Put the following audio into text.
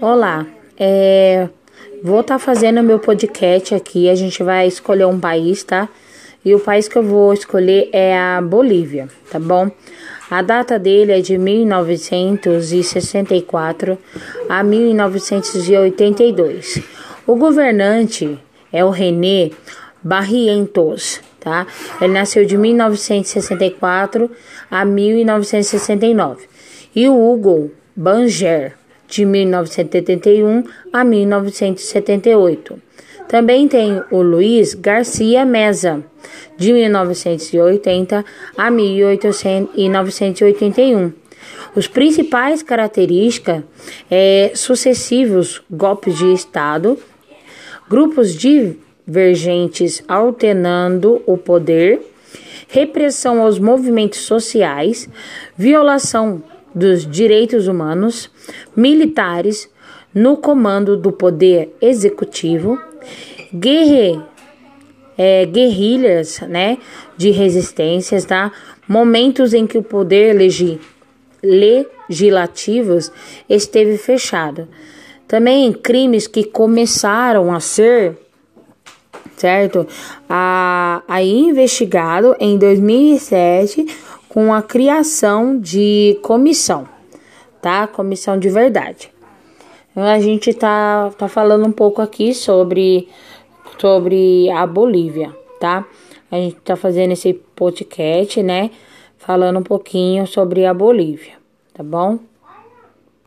Olá, é, vou estar tá fazendo meu podcast aqui. A gente vai escolher um país, tá? E o país que eu vou escolher é a Bolívia, tá bom? A data dele é de 1964 a 1982. O governante é o René Barrientos, tá? Ele nasceu de 1964 a 1969. E o Hugo Banger, de 1971 a 1978. Também tem o Luiz Garcia Meza, de 1980 a 1981. Os principais características é sucessivos golpes de Estado, grupos divergentes alternando o poder, repressão aos movimentos sociais, violação dos direitos humanos, militares no comando do poder executivo, guerre, é, guerrilhas né, de resistências, tá? momentos em que o poder legi, legislativo esteve fechado. Também crimes que começaram a ser certo? A, a investigado em 2007 com a criação de comissão, tá? Comissão de verdade. A gente tá, tá falando um pouco aqui sobre, sobre a Bolívia, tá? A gente tá fazendo esse podcast, né? Falando um pouquinho sobre a Bolívia, tá bom?